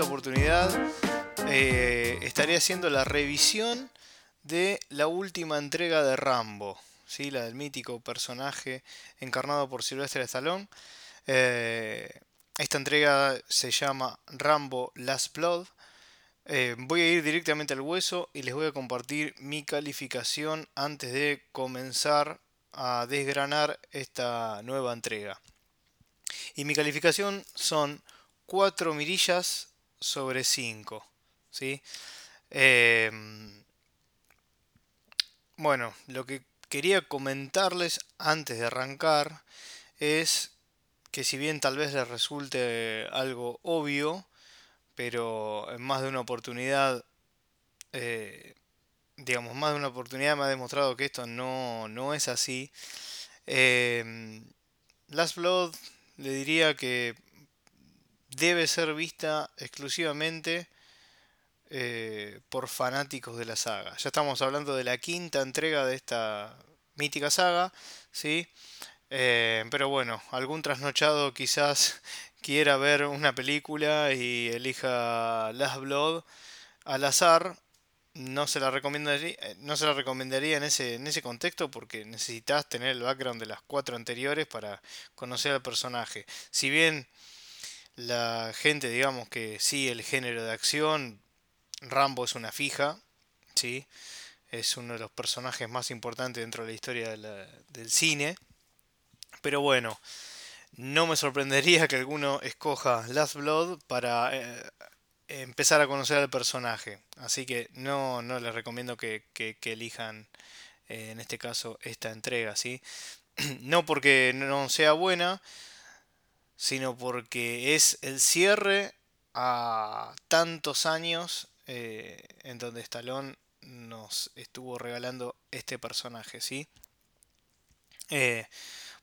esta oportunidad eh, estaré haciendo la revisión de la última entrega de Rambo, ¿sí? la del mítico personaje encarnado por Sylvester Stallone. Eh, esta entrega se llama Rambo Last Blood. Eh, voy a ir directamente al hueso y les voy a compartir mi calificación antes de comenzar a desgranar esta nueva entrega. Y mi calificación son 4 mirillas sobre 5. ¿sí? Em, bueno, lo que quería comentarles antes de arrancar es que si bien tal vez les resulte algo obvio, pero en más de una oportunidad, eh, digamos, más de una oportunidad me ha demostrado que esto no, no es así. Em, Last Blood le diría que debe ser vista exclusivamente eh, por fanáticos de la saga. Ya estamos hablando de la quinta entrega de esta mítica saga, ¿sí? Eh, pero bueno, algún trasnochado quizás quiera ver una película y elija Last Blood al azar, no se la recomendaría, eh, no se la recomendaría en ese, en ese contexto porque necesitas tener el background de las cuatro anteriores para conocer al personaje. Si bien la gente, digamos que sí, el género de acción, Rambo es una fija, ¿sí? es uno de los personajes más importantes dentro de la historia del cine. Pero bueno, no me sorprendería que alguno escoja Last Blood para eh, empezar a conocer al personaje. Así que no, no les recomiendo que, elijan eh, en este caso esta entrega. ¿sí? no porque no sea buena, sino porque es el cierre a tantos años eh, en donde Stallone nos estuvo regalando este personaje, ¿sí? Eh,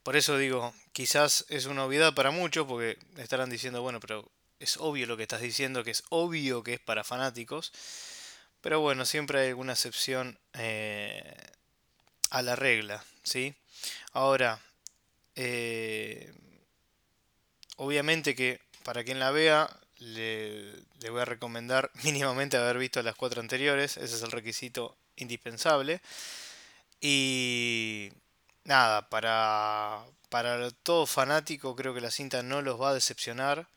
por eso digo, quizás es una obviedad para muchos, porque estarán diciendo, bueno, pero es obvio lo que estás diciendo, que es obvio que es para fanáticos. Pero bueno, siempre hay alguna excepción eh, a la regla, ¿sí? Ahora, obviamente que para quien la vea, le, voy a recomendar mínimamente haber visto las cuatro anteriores. Ese es el requisito indispensable. Y nada, para, para todo fanático creo que la cinta no los va a decepcionar.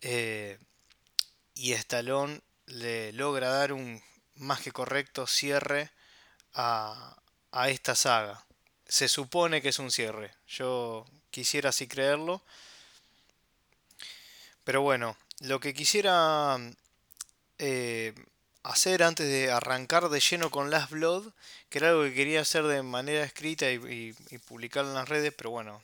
Eh, y Stallone le logra dar un más que correcto cierre a, a esta saga. Se supone que es un cierre. Yo quisiera así creerlo. Pero bueno, lo que quisiera eh, hacer antes de arrancar de lleno con Last Blood, que era algo que quería hacer de manera escrita y, publicarlo en las redes, pero bueno,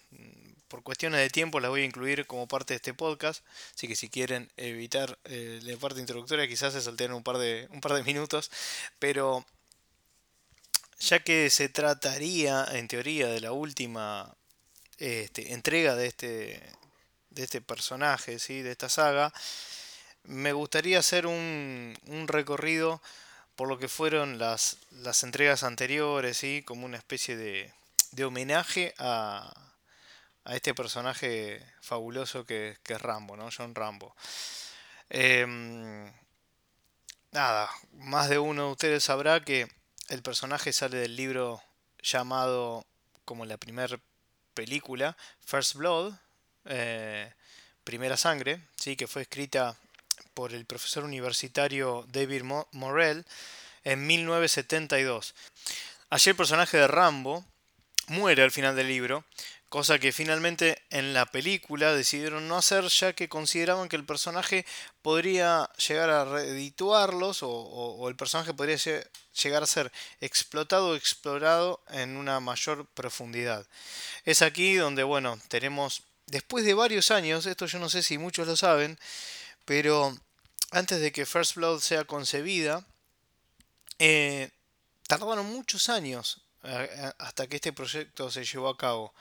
por cuestiones de tiempo las voy a incluir como parte de este podcast, así que si quieren evitar eh, la parte introductoria quizás se salteen un par de, un par de minutos, pero ya que se trataría en teoría de la última este, entrega de este, de este personaje, ¿sí? de esta saga, me gustaría hacer un, recorrido por lo que fueron las, las entregas anteriores, ¿sí? como una especie de, de homenaje a, a, este personaje fabuloso que, que, es Rambo, ¿no? John Rambo. Em, nada, más de uno de ustedes sabrá que el personaje sale del libro llamado como la primera película, First Blood, eh, Primera Sangre, ¿sí? que fue escrita por el profesor universitario David Morrell en 1972. Allí el personaje de Rambo muere al final del libro, cosa que finalmente en la película decidieron no hacer ya que consideraban que el personaje podría llegar a redituarlos o, el personaje podría llegar a ser explotado o explorado en una mayor profundidad. Es aquí donde, bueno, tenemos después de varios años, esto yo no sé si muchos lo saben, pero antes de que First Blood sea concebida, eh, tardaron muchos años eh, hasta que este proyecto se llevó a cabo.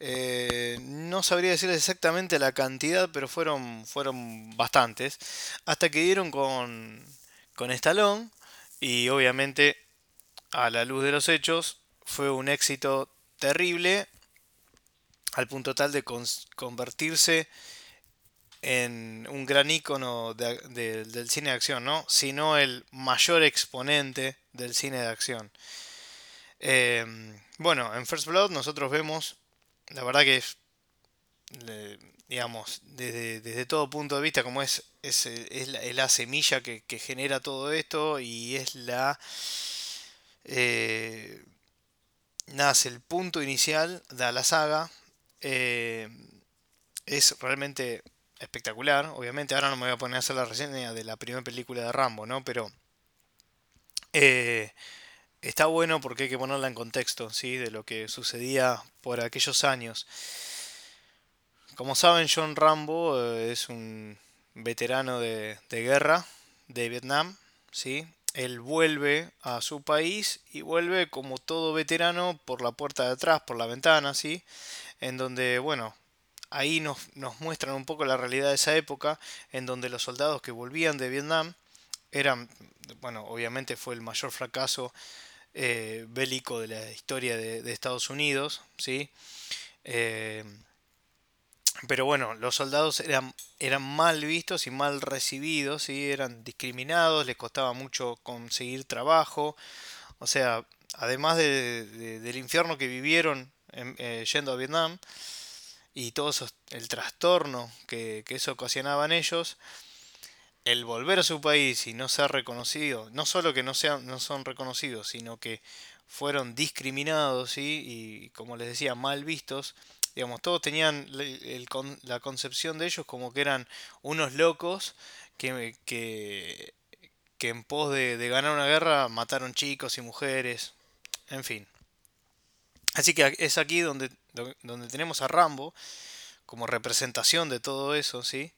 Eh, no sabría decirles exactamente la cantidad, pero fueron, fueron bastantes. Hasta que dieron con, con Stallone y obviamente a la luz de los hechos fue un éxito terrible al punto tal de convertirse en un gran ícono del cine de acción, ¿no? Sino el mayor exponente del cine de acción. Em, bueno, en First Blood nosotros vemos, la verdad que es, digamos, desde, todo punto de vista, como es, es, la, semilla que, genera todo esto y es la... Eh, el punto inicial de la saga. Eh, es realmente espectacular, obviamente. Ahora no me voy a poner a hacer la reseña de la primera película de Rambo, ¿no? Pero eh, está bueno porque hay que ponerla en contexto, ¿sí? De lo que sucedía por aquellos años. Como saben, John Rambo eh, es un veterano de, de, guerra de Vietnam, ¿sí? Él vuelve a su país y vuelve como todo veterano por la puerta de atrás, por la ventana, ¿sí? En donde, bueno, ahí nos, muestran un poco la realidad de esa época, en donde los soldados que volvían de Vietnam eran, bueno, obviamente fue el mayor fracaso eh, bélico de la historia de, Estados Unidos, ¿sí? Eh, pero bueno, los soldados eran, eran mal vistos y mal recibidos, ¿sí? eran discriminados, les costaba mucho conseguir trabajo, o sea, además del infierno que vivieron eh, yendo a Vietnam, y todo el trastorno que, eso ocasionaba en ellos, el volver a su país y no ser reconocido, no solo que no, sean, no son reconocidos, sino que fueron discriminados y como les decía, mal vistos, digamos, todos tenían la concepción de ellos como que eran unos locos que, que, en pos de ganar una guerra mataron chicos y mujeres, en fin. Así que es aquí donde donde tenemos a Rambo como representación de todo eso, ¿sí?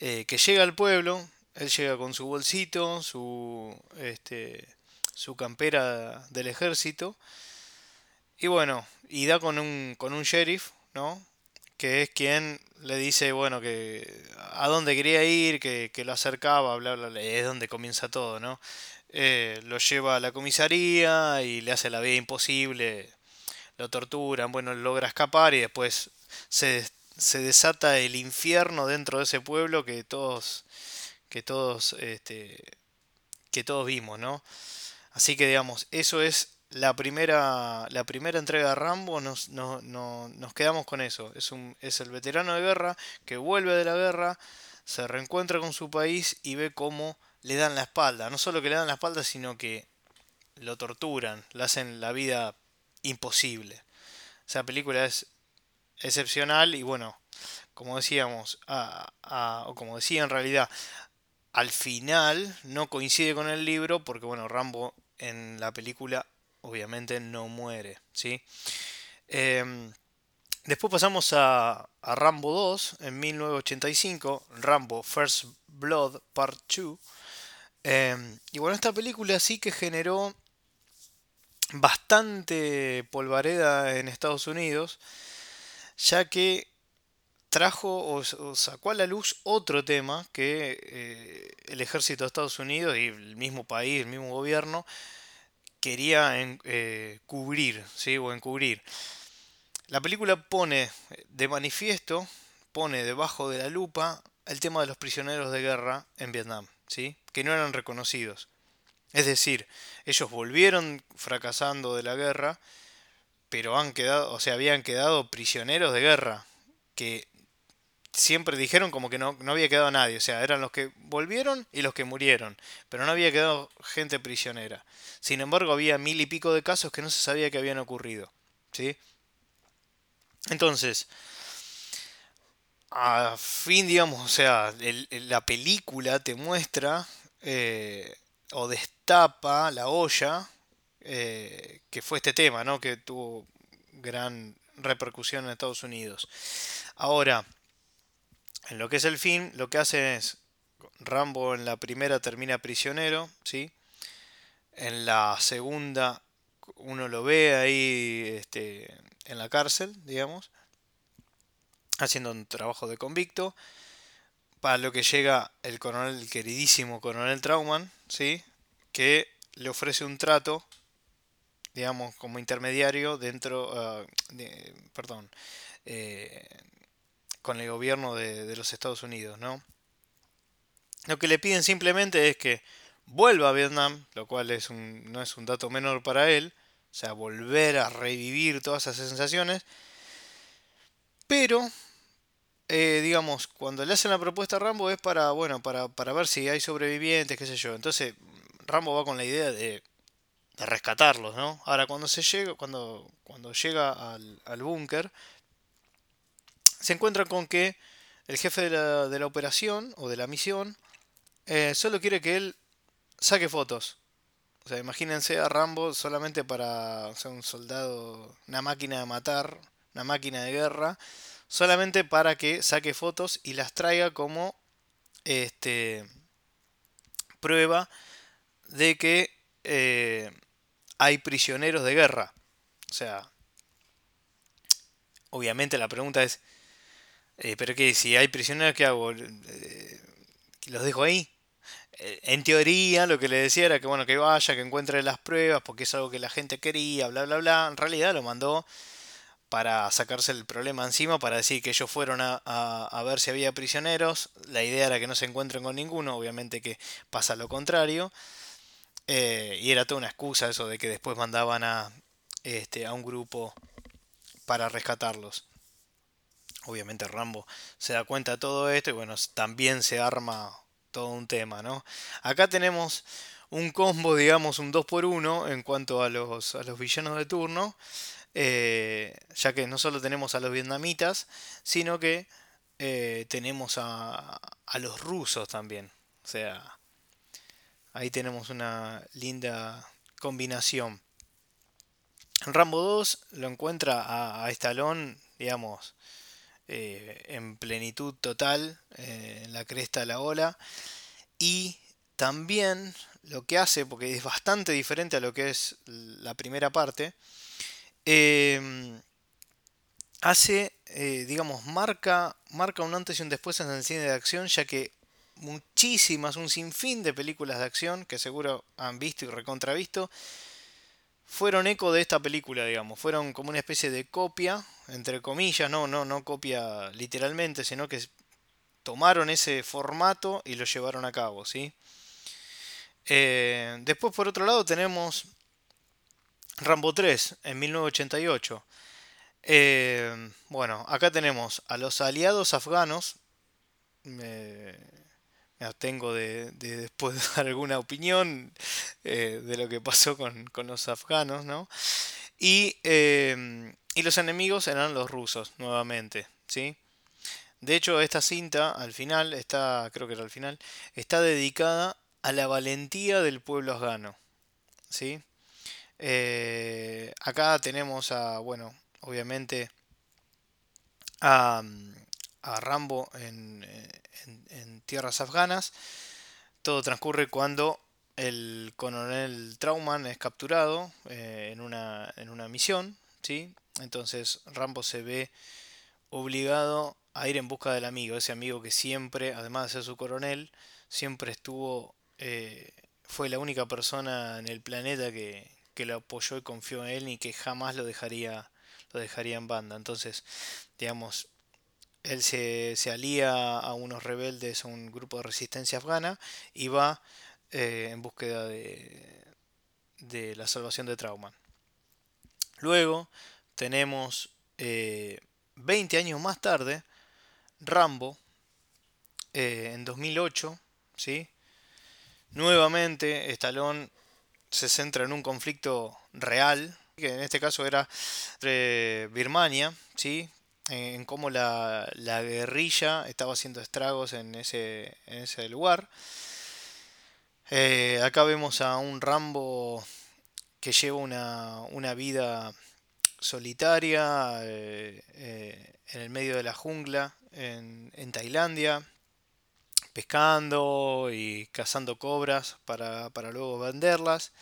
Eh, que llega al pueblo, él llega con su bolsito, su, este, su campera del ejército, y bueno, y da con un, con un sheriff, ¿no? Que es quien le dice, bueno, que a dónde quería ir, que, lo acercaba, bla, bla, bla, es donde comienza todo, ¿no? Eh, lo lleva a la comisaría y le hace la vida imposible lo torturan, bueno, logra escapar y después se, se desata el infierno dentro de ese pueblo que todos que todos este, que todos vimos, ¿no? Así que digamos, eso es la primera la primera entrega de Rambo, nos, nos quedamos con eso. Es, un, es el veterano de guerra que vuelve de la guerra, se reencuentra con su país y ve cómo le dan la espalda. No solo que le dan la espalda, sino que lo torturan, le hacen la vida imposible. Esa película es excepcional y bueno, como decíamos, o como decía en realidad, al final no coincide con el libro porque bueno, Rambo en la película obviamente no muere, ¿sí? Em, después pasamos a, Rambo 2 en 1985, Rambo First Blood Part 2. Em, y bueno, esta película sí que generó bastante polvareda en Estados Unidos, ya que trajo o, sacó a la luz otro tema que eh, el ejército de Estados Unidos y el mismo país, el mismo gobierno, quería eh, cubrir ¿sí? o encubrir. La película pone de manifiesto, pone debajo de la lupa el tema de los prisioneros de guerra en Vietnam, ¿sí? que no eran reconocidos. Es decir, ellos volvieron fracasando de la guerra, pero han quedado, o sea, habían quedado prisioneros de guerra, que siempre dijeron como que no, no había quedado nadie, o sea, eran los que volvieron y los que murieron, pero no había quedado gente prisionera. Sin embargo, había mil y pico de casos que no se sabía que habían ocurrido, ¿sí? Entonces, a fin, digamos, o sea, la película te muestra eh, o destapa la olla, eh, que fue este tema, ¿no? que tuvo gran repercusión en Estados Unidos. Ahora, en lo que es el fin, lo que hace es, Rambo en la primera termina prisionero, ¿sí? En la segunda uno lo ve ahí este, en la cárcel, digamos, haciendo un trabajo de convicto para lo que llega el coronel, el queridísimo coronel Trauman, ¿sí? Que le ofrece un trato, digamos, como intermediario dentro, ah, de, perdón, eh, con el gobierno de, los Estados Unidos, ¿no? Lo que le piden simplemente es que vuelva a Vietnam, lo cual es un, no es un dato menor para él, o sea, volver a revivir todas esas sensaciones, pero eh, digamos, cuando le hacen la propuesta a Rambo es para, bueno, para, para, ver si hay sobrevivientes, qué sé yo. Entonces, Rambo va con la idea de, de rescatarlos, ¿no? Ahora, cuando se llega, cuando, cuando llega al, al búnker, se encuentra con que el jefe de la, de la operación o de la misión eh, solo quiere que él saque fotos. O sea, imagínense a Rambo solamente para ser un soldado, una máquina de matar, una máquina de guerra solamente para que saque fotos y las traiga como este, prueba de que eh, hay prisioneros de guerra. O sea, obviamente la pregunta es, eh, ¿pero qué? Si hay prisioneros, ¿qué hago? Eh, ¿Los dejo ahí? En teoría lo que le decía era que bueno que vaya, que encuentre las pruebas, porque es algo que la gente quería, bla bla bla. En realidad lo mandó para sacarse el problema encima, para decir que ellos fueron a, ver si había prisioneros. La idea era que no se encuentren con ninguno, obviamente que pasa lo contrario. Eh, y era toda una excusa eso de que después mandaban a, este, a un grupo para rescatarlos. Obviamente Rambo se da cuenta de todo esto y bueno, también se arma todo un tema, ¿no? Acá tenemos un combo, digamos, un 2x1 en cuanto a los, a los villanos de turno. Eh, ya que no solo tenemos a los vietnamitas, sino que eh, tenemos a, los rusos también. O sea, ahí tenemos una linda combinación. Rambo 2 lo encuentra a, a Stallone, digamos, eh, en plenitud total, en la cresta de la ola. Y también lo que hace, porque es bastante diferente a lo que es la primera parte, Em, hace, eh, digamos, marca, marca un antes y un después en el cine de acción, ya que muchísimas, un sinfín de películas de acción, que seguro han visto y recontravisto, fueron eco de esta película, digamos. Fueron como una especie de copia, entre comillas, no, no, no copia literalmente, sino que tomaron ese formato y lo llevaron a cabo, ¿sí? Eh, después, por otro lado, tenemos Rambo 3 en 1988. Eh, bueno, acá tenemos a los aliados afganos. me abstengo de, después dar alguna opinión eh, de lo que pasó con, los afganos, ¿no? Y, eh, y, los enemigos eran los rusos, nuevamente, ¿sí? De hecho, esta cinta, al final, está, creo que era al final, está dedicada a la valentía del pueblo afgano, ¿sí? Eh, acá tenemos a, bueno, obviamente a, Rambo en, tierras afganas. Todo transcurre cuando el coronel Trauman es capturado eh, en, una, en una misión, ¿sí? Entonces Rambo se ve obligado a ir en busca del amigo, ese amigo que siempre, además de ser su coronel, siempre estuvo, eh, fue la única persona en el planeta que, que lo apoyó y confió en él y que jamás lo dejaría, lo dejaría en banda. Entonces, digamos, él se, alía a unos rebeldes, a un grupo de resistencia afgana y va eh, en búsqueda de, de, la salvación de Trauman. Luego tenemos 20 eh, años más tarde, Rambo, eh, en 2008, ¿sí? Nuevamente, Stallone se centra en un conflicto real, que en este caso era entre Birmania, ¿sí? En cómo la, guerrilla estaba haciendo estragos en ese, en ese lugar. Eh, acá vemos a un Rambo que lleva una, vida solitaria eh, eh, en el medio de la jungla en, en Tailandia, pescando y cazando cobras para, luego venderlas.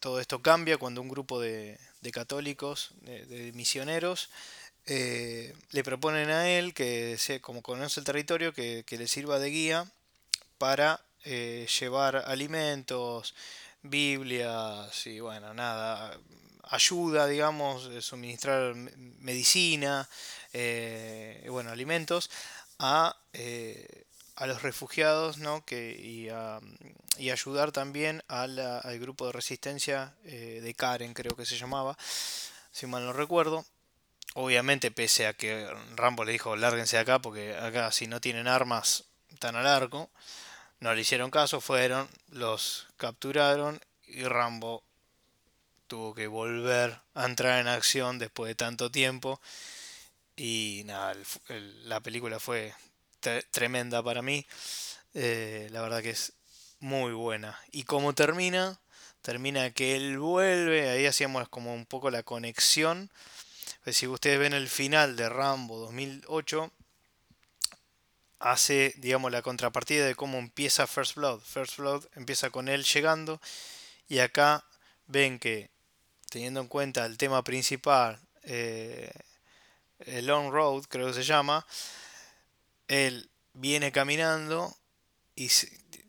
Todo esto cambia cuando un grupo de, católicos, de, misioneros, eh, le proponen a él que, como conoce el territorio, que, le sirva de guía para eh, llevar alimentos, Biblias y bueno, nada, ayuda, digamos, suministrar medicina, eh, bueno, alimentos a, a los refugiados ¿no? que, y, y ayudar también al grupo de resistencia de Karen, creo que se llamaba, si mal no recuerdo. Obviamente, pese a que Rambo le dijo, lárguense acá, porque acá si no tienen armas, están al arco. No le hicieron caso, fueron, los capturaron y Rambo tuvo que volver a entrar en acción después de tanto tiempo. Y nada, la película fue tremenda para mí. Eh, la verdad que es muy buena. Y como termina, termina que él vuelve, ahí hacíamos como un poco la conexión. Pues si ustedes ven el final de Rambo 2008, hace, digamos, la contrapartida de cómo empieza First Blood. First Blood empieza con él llegando y acá ven que, teniendo en cuenta el tema principal, eh, el Long Road, creo que se llama, él viene caminando y,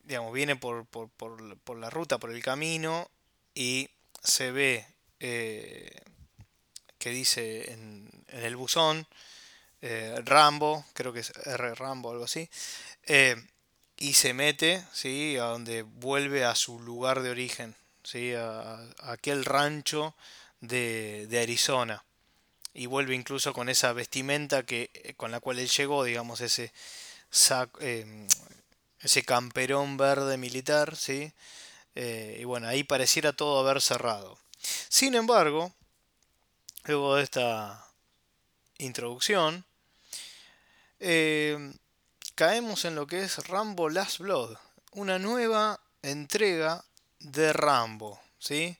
digamos, viene por, por, por, la ruta, por el camino y se ve eh, que dice en, el buzón eh, Rambo, creo que es R Rambo, algo así, eh, y se mete, ¿sí? A donde vuelve a su lugar de origen, ¿sí? A, aquel rancho de, Arizona. Y vuelve incluso con esa vestimenta que, eh, con la cual él llegó, digamos, ese, ese camperón verde militar, ¿sí? y bueno, ahí pareciera todo haber cerrado. Sin embargo, luego de esta introducción, eh, caemos en lo que es Rambo Last Blood, una nueva entrega de Rambo, ¿sí?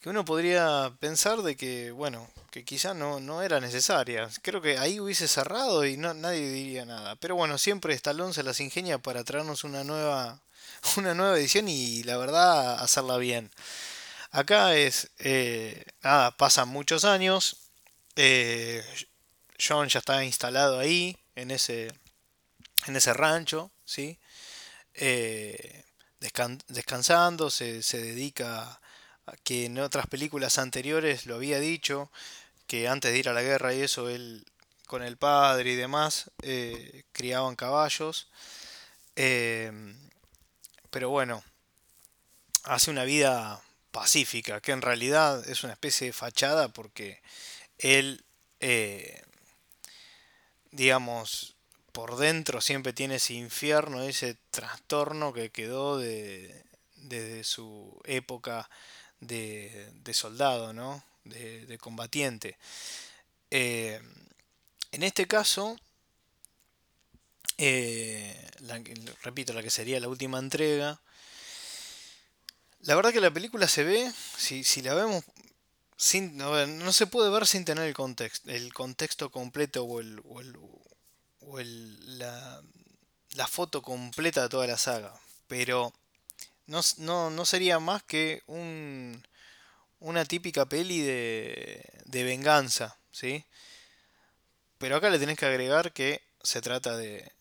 Que uno podría pensar de que, bueno, que quizá no, no era necesaria. Creo que ahí hubiese cerrado y no, nadie diría nada. Pero bueno, siempre Stallone se las ingenia para traernos una nueva, una nueva edición y la verdad hacerla bien. Acá es, eh, nada, pasan muchos años. Eh, John ya está instalado ahí, en ese, en ese rancho, ¿sí? Eh, descansando, se, dedica a que en otras películas anteriores lo había dicho, que antes de ir a la guerra y eso, él con el padre y demás, eh, criaban caballos. Eh, pero bueno, hace una vida pacífica, que en realidad es una especie de fachada porque él digamos, por dentro siempre tiene ese infierno, ese trastorno que quedó de, desde su época de, soldado, ¿no? de, combatiente. Eh, en este caso, eh, repito, la que sería la última entrega, la verdad que la película se ve, si, si la vemos no, se puede ver sin tener el contexto, el contexto completo o, el, o, el, la, la, foto completa de toda la saga. Pero no, no, sería más que un, una típica peli de, de venganza, ¿sí? Pero acá le tenés que agregar que se trata de,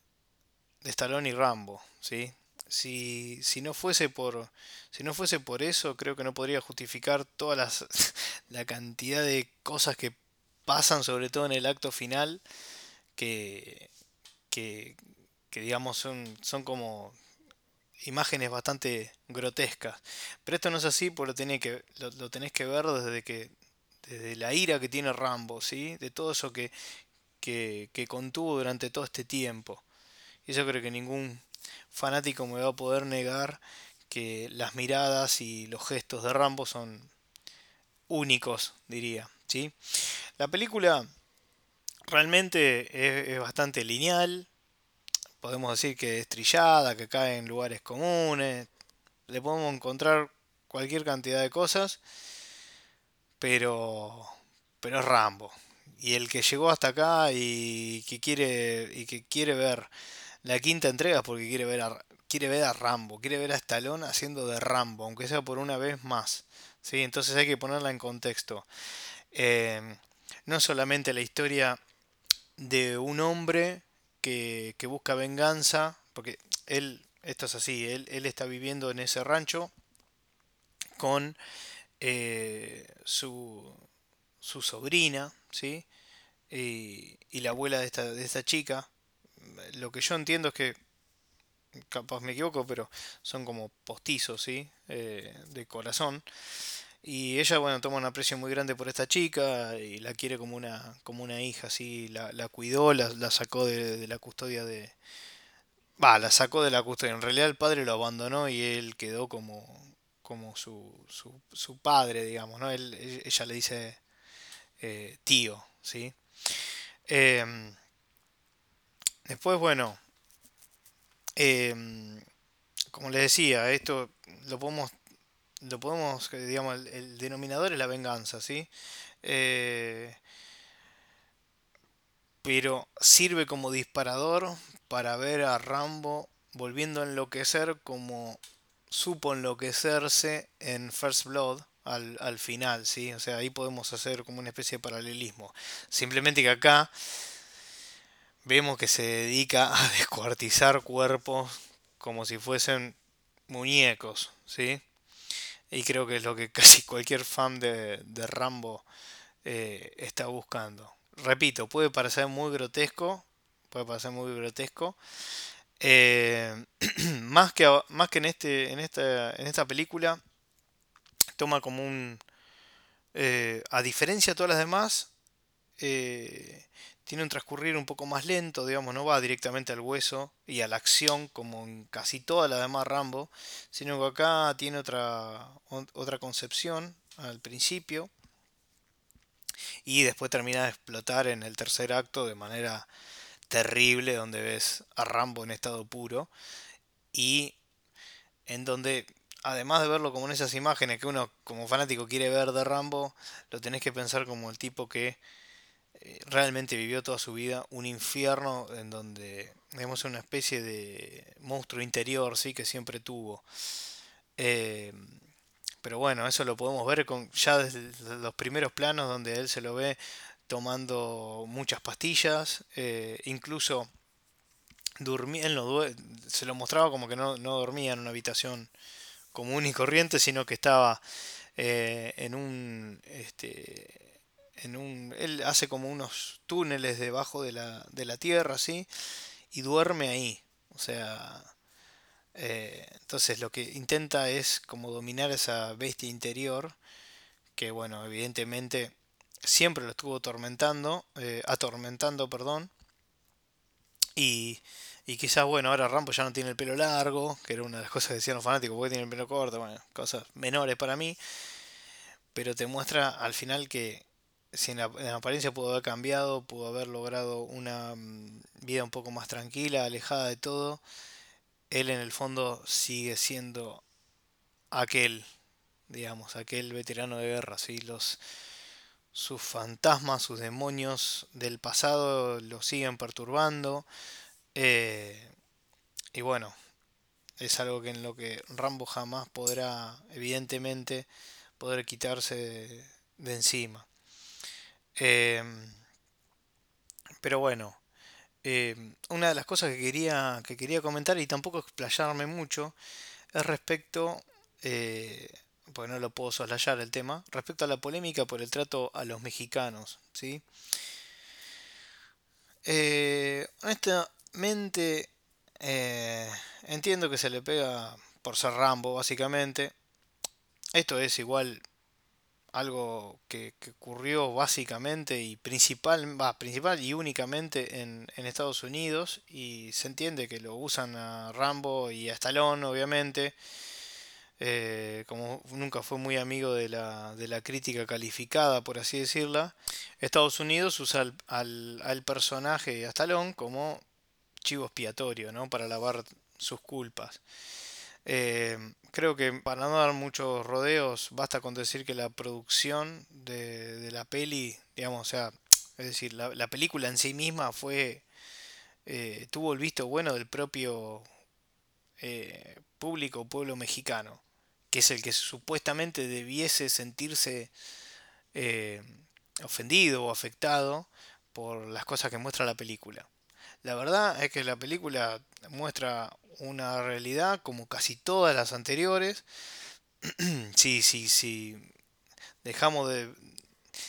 de Stallone y Rambo, ¿sí? Si, si, no fuese por si no fuese por eso creo que no podría justificar toda las, la cantidad de cosas que pasan sobre todo en el acto final que, que, digamos son, son como imágenes bastante grotescas pero esto no es así porque lo, que, lo, tenés que ver desde que desde la ira que tiene Rambo ¿sí? de todo eso que, que, que contuvo durante todo este tiempo y eso creo que ningún fanático me va a poder negar que las miradas y los gestos de Rambo son únicos, diría. ¿sí? La película realmente es, bastante lineal, podemos decir que es trillada, que cae en lugares comunes, le podemos encontrar cualquier cantidad de cosas, pero, pero es Rambo. Y el que llegó hasta acá y que quiere, y que quiere ver la quinta entrega porque quiere ver a, quiere ver a Rambo, quiere ver a Stallone haciendo de Rambo, aunque sea por una vez más. ¿sí? Entonces hay que ponerla en contexto. Eh, no solamente la historia de un hombre que, busca venganza, porque él, esto es así, él, está viviendo en ese rancho con eh, su, su sobrina, ¿sí? Y, y la abuela de esta, de esta chica. Lo que yo entiendo es que, capaz me equivoco, pero son como postizos, ¿sí? Eh, de corazón. Y ella, bueno, toma un aprecio muy grande por esta chica y la quiere como una, como una hija, así, la, la cuidó, la, la sacó de, de la custodia de... Va, la sacó de la custodia. En realidad el padre lo abandonó y él quedó como, como su, su, su padre, digamos, ¿no? Él, ella le dice eh, tío, ¿sí? Em, después, bueno, em, como les decía, esto lo podemos, lo podemos, digamos, el, el denominador es la venganza, ¿sí? Eh, pero sirve como disparador para ver a Rambo volviendo a enloquecer como supo enloquecerse en First Blood al, al final, ¿sí? O sea, ahí podemos hacer como una especie de paralelismo. Simplemente que acá vemos que se dedica a descuartizar cuerpos como si fuesen muñecos, ¿sí? Y creo que es lo que casi cualquier fan de, de Rambo eh, está buscando. Repito, puede parecer muy grotesco, puede parecer muy grotesco, eh, más que, más que en, este, en, esta, en esta película, toma como un... eh, a diferencia de todas las demás, tiene un transcurrir un poco más lento, digamos, no va directamente al hueso y a la acción como en casi todas las demás Rambo, sino que acá tiene otra, otra concepción al principio y después termina de explotar en el tercer acto de manera terrible, donde ves a Rambo en estado puro y en donde además de verlo como en esas imágenes que uno como fanático quiere ver de Rambo, lo tenés que pensar como el tipo que realmente vivió toda su vida un infierno en donde digamos una especie de monstruo interior sí que siempre tuvo. Eh, pero bueno eso lo podemos ver con ya desde los primeros planos donde él se lo ve tomando muchas pastillas eh, incluso se lo mostraba como que no, no dormía en una habitación común y corriente sino que estaba eh, en un este, en un él hace como unos túneles debajo de la, de la tierra así y duerme ahí. O sea eh, entonces lo que intenta es como dominar esa bestia interior que bueno evidentemente siempre lo estuvo atormentando eh, atormentando perdón. Y y quizás, bueno, ahora Rambo ya no tiene el pelo largo, que era una de las cosas que decían los fanáticos, porque tiene el pelo corto, bueno, cosas menores para mí, pero te muestra al final que si en en apariencia pudo haber cambiado, pudo haber logrado una mm, vida un poco más tranquila, alejada de todo, él en el fondo sigue siendo aquel, digamos, aquel veterano de guerra, ¿sí? Los, sus fantasmas, sus demonios del pasado lo siguen perturbando, eh, y bueno, es algo que en lo que Rambo jamás podrá, evidentemente, poder quitarse de encima. Eh, pero bueno, eh, una de las cosas que quería, que quería comentar y tampoco explayarme mucho es respecto, eh, porque no lo puedo soslayar el tema, respecto a la polémica por el trato a los mexicanos, ¿sí? Eh, honestamente, entiendo que se le pega por ser Rambo, básicamente. Esto es igual algo que, que ocurrió básicamente y principal, principal y únicamente en, en Estados Unidos y se entiende que lo usan a Rambo y a Stallone obviamente eh, como nunca fue muy amigo de la, de la crítica calificada por así decirla Estados Unidos usa al, al, al personaje a Stallone como chivo expiatorio ¿no? para lavar sus culpas eh, creo que para no dar muchos rodeos, basta con decir que la producción de, la peli, digamos, o sea, es decir, la, la película en sí misma fue, eh, tuvo el visto bueno del propio eh, público, pueblo mexicano, que es el que supuestamente debiese sentirse eh, ofendido o afectado por las cosas que muestra la película. La verdad es que la película muestra una realidad como casi todas las anteriores. sí, sí, sí. dejamos de...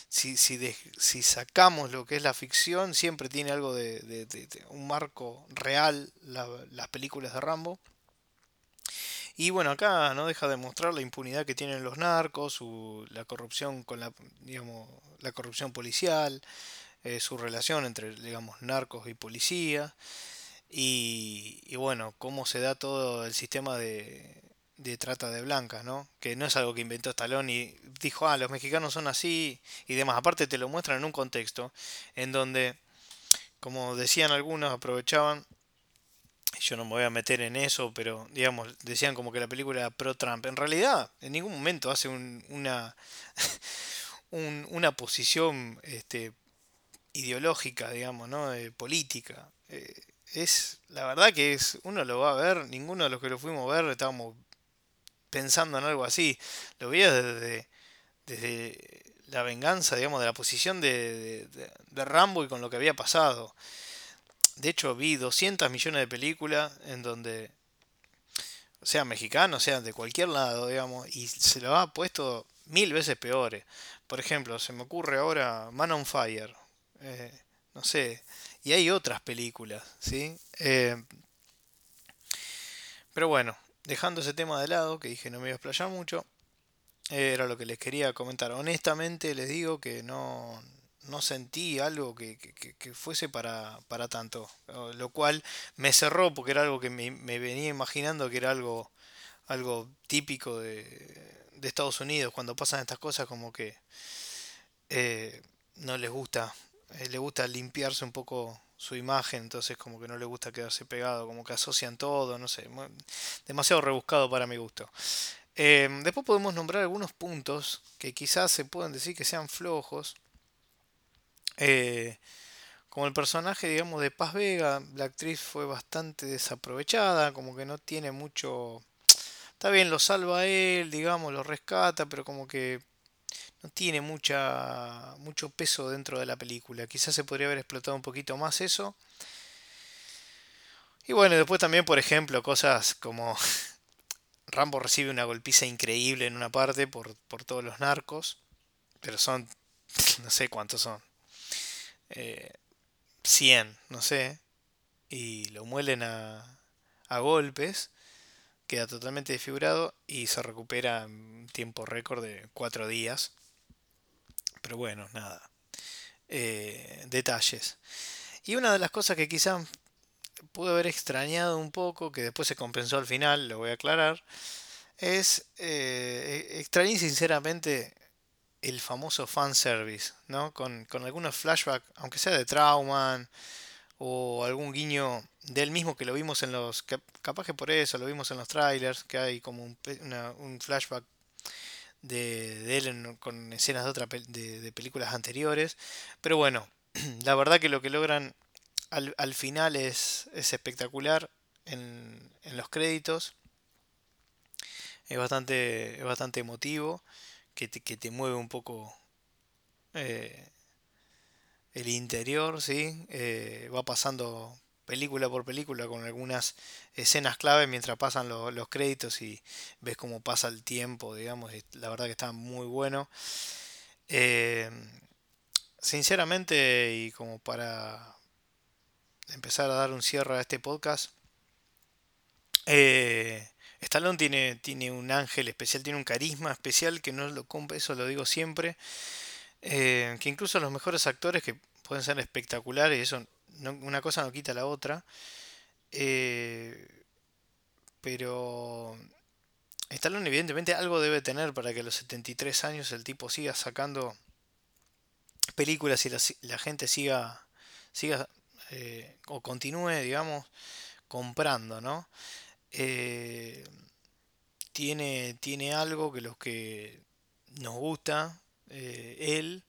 Si, si, si sacamos lo que es la ficción, siempre tiene algo de, un marco real las películas de Rambo. Y bueno, acá no deja de mostrar la impunidad que tienen los narcos, su, la corrupción con la, digamos, la corrupción policial, eh, su relación entre, digamos, narcos y policía. Y, bueno, cómo se da todo el sistema de, de trata de blancas, ¿no? Que no es algo que inventó Stallone y dijo, ah, los mexicanos son así y demás. Aparte te lo muestran en un contexto en donde, como decían algunos, aprovechaban, yo no me voy a meter en eso, pero digamos, decían como que la película era pro-Trump. En realidad, en ningún momento hace una, una posición este, ideológica, digamos, ¿no? política. Eh, es, la verdad que es, uno lo va a ver, ninguno de los que lo fuimos a ver estábamos pensando en algo así. Lo veía desde, desde la venganza, digamos, de la posición de, de, Rambo y con lo que había pasado. De hecho, vi 200 millones de películas en donde, sea mexicano, sea de cualquier lado, digamos, y se lo ha puesto mil veces peores. Por ejemplo, se me ocurre ahora Man on Fire. Eh, no sé. Y hay otras películas, ¿sí? Eh, pero bueno, dejando ese tema de lado, que dije no me iba a explayar mucho, era lo que les quería comentar. Honestamente les digo que no, no sentí algo que, fuese para, para, tanto, lo cual me cerró porque era algo que me, venía imaginando que era algo, algo típico de, de, Estados Unidos, cuando pasan estas cosas como que eh, no les gusta, eh, les gusta limpiarse un poco su imagen, entonces como que no le gusta quedarse pegado, como que asocian todo, no sé, demasiado rebuscado para mi gusto. Em, después podemos nombrar algunos puntos que quizás se pueden decir que sean flojos, eh, como el personaje, digamos, de Paz Vega, la actriz fue bastante desaprovechada, como que no tiene mucho... Está bien, lo salva él, digamos, lo rescata, pero como que no tiene mucha, mucho peso dentro de la película. Quizás se podría haber explotado un poquito más eso. Y bueno, después también, por ejemplo, cosas como Rambo recibe una golpiza increíble en una parte por, por todos los narcos. Pero son, no sé cuántos son. Eh, 100, no sé. Y lo muelen a, a golpes queda totalmente desfigurado y se recupera en tiempo récord de 4 días. Pero bueno, nada. Eh, detalles. Y una de las cosas que quizás pude haber extrañado un poco, que después se compensó al final, lo voy a aclarar, es eh, e-, extrañé sinceramente el famoso fanservice, ¿no? Con, con algunos flashbacks, aunque sea de Trauman, o algún guiño de él mismo que lo vimos en los... capaz que por eso lo vimos en los trailers, que hay como un flashback de, él con escenas de, otra, de, películas anteriores. Pero bueno, la verdad que lo que logran al, al final es, es espectacular en, en, los créditos. Es bastante, es bastante emotivo, que te, que te mueve un poco eh, el interior, ¿sí? Eh, va pasando película por película con algunas escenas clave mientras pasan los créditos y ves cómo pasa el tiempo, digamos, la verdad que está muy bueno. Eh, sinceramente, y como para empezar a dar un cierre a este podcast, eh, Stallone tiene, tiene un ángel especial, tiene un carisma especial que no lo eso lo digo siempre. Eh, que incluso los mejores actores que pueden ser espectaculares, eso una cosa no quita la otra. Eh, pero Stallone evidentemente algo debe tener para que a los 73 años el tipo siga sacando películas y la, gente siga, siga eh, o continúe, digamos, comprando, ¿no? Eh, tiene, tiene algo que los que nos gusta, él,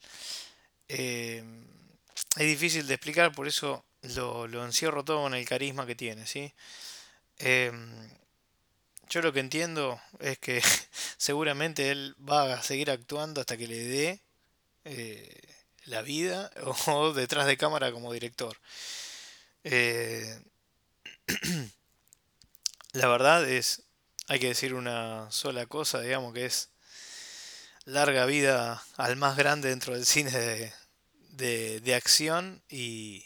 es difícil de explicar, por eso lo, encierro todo en el carisma que tiene, ¿sí? Em, yo lo que entiendo es que seguramente él va a seguir actuando hasta que le dé eh, la vida o detrás de cámara como director. Eh, la verdad es, hay que decir una sola cosa, digamos que es, larga vida al más grande dentro del cine de, de, acción y,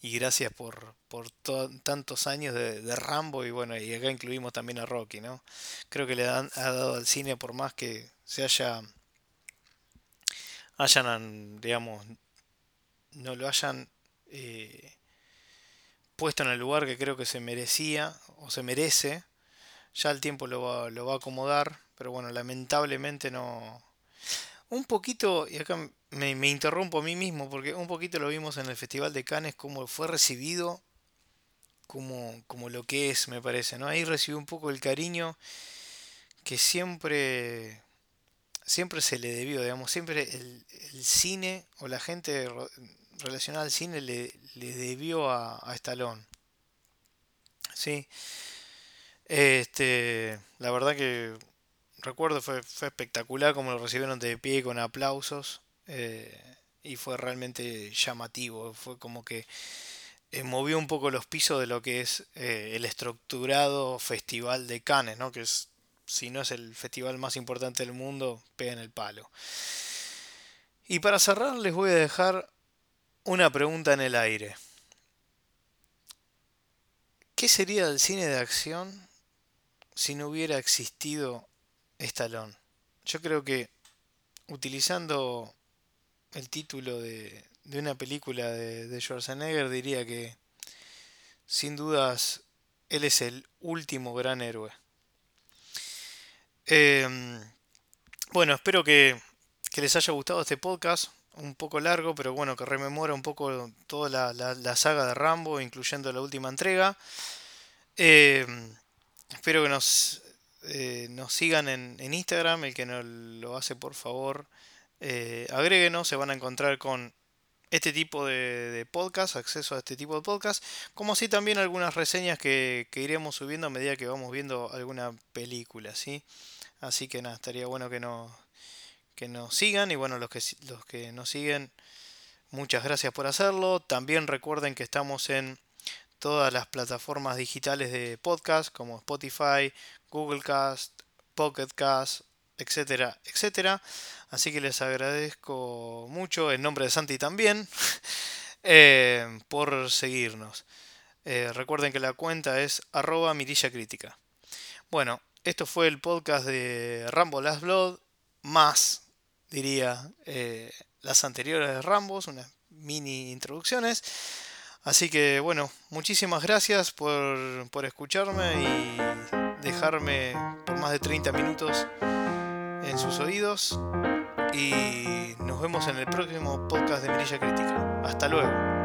y, gracias por, por tantos años de, Rambo y bueno, y acá incluimos también a Rocky, ¿no? Creo que le han, ha dado al cine por más que se haya hayan, digamos, no lo hayan eh, puesto en el lugar que creo que se merecía o se merece. Ya el tiempo lo va, lo va a acomodar, pero bueno, lamentablemente no... Un poquito, y acá me, interrumpo a mí mismo, porque un poquito lo vimos en el Festival de Cannes, como fue recibido como, como lo que es, me parece, ¿no? Ahí recibió un poco el cariño que siempre siempre se le debió, digamos, siempre el, cine o la gente relacionada al cine le, debió a, a Stallone. Sí. Este, la verdad que recuerdo fue, fue espectacular como lo recibieron de pie con aplausos eh, y fue realmente llamativo, fue como que eh, movió un poco los pisos de lo que es eh, el estructurado festival de Cannes, ¿no? que es si no es el festival más importante del mundo, en el palo. Y para cerrar les voy a dejar una pregunta en el aire. ¿Qué sería del cine de acción si no hubiera existido Stallone? Yo creo que utilizando el título de, una película de, de Schwarzenegger diría que sin dudas él es el último gran héroe. Em, bueno, espero que, les haya gustado este podcast. Un poco largo, pero bueno, que rememora un poco toda la, saga de Rambo, incluyendo la última entrega. Em, espero que nos, eh, nos sigan en, Instagram. El que no lo hace, por favor, eh, agréguenos. Se van a encontrar con este tipo de, podcast, acceso a este tipo de podcast, como así también algunas reseñas que, que iremos subiendo a medida que vamos viendo alguna película, ¿sí? Así que nada, estaría bueno que nos, que nos sigan. Y bueno, los que, los que nos siguen, muchas gracias por hacerlo. También recuerden que estamos en todas las plataformas digitales de podcast como Spotify, Google Cast, Pocket Cast, etcétera, etcétera. Así que les agradezco mucho, en nombre de Santi también, eh, por seguirnos. Eh, recuerden que la cuenta es arroba mirilla crítica. Bueno, esto fue el podcast de Rambo Last Blood, más, diría, eh, las anteriores de Rambos, unas mini introducciones. Así que bueno, muchísimas gracias por, por escucharme y dejarme por más de 30 minutos en sus oídos. Y nos vemos en el próximo podcast de Mirilla Crítica. Hasta luego.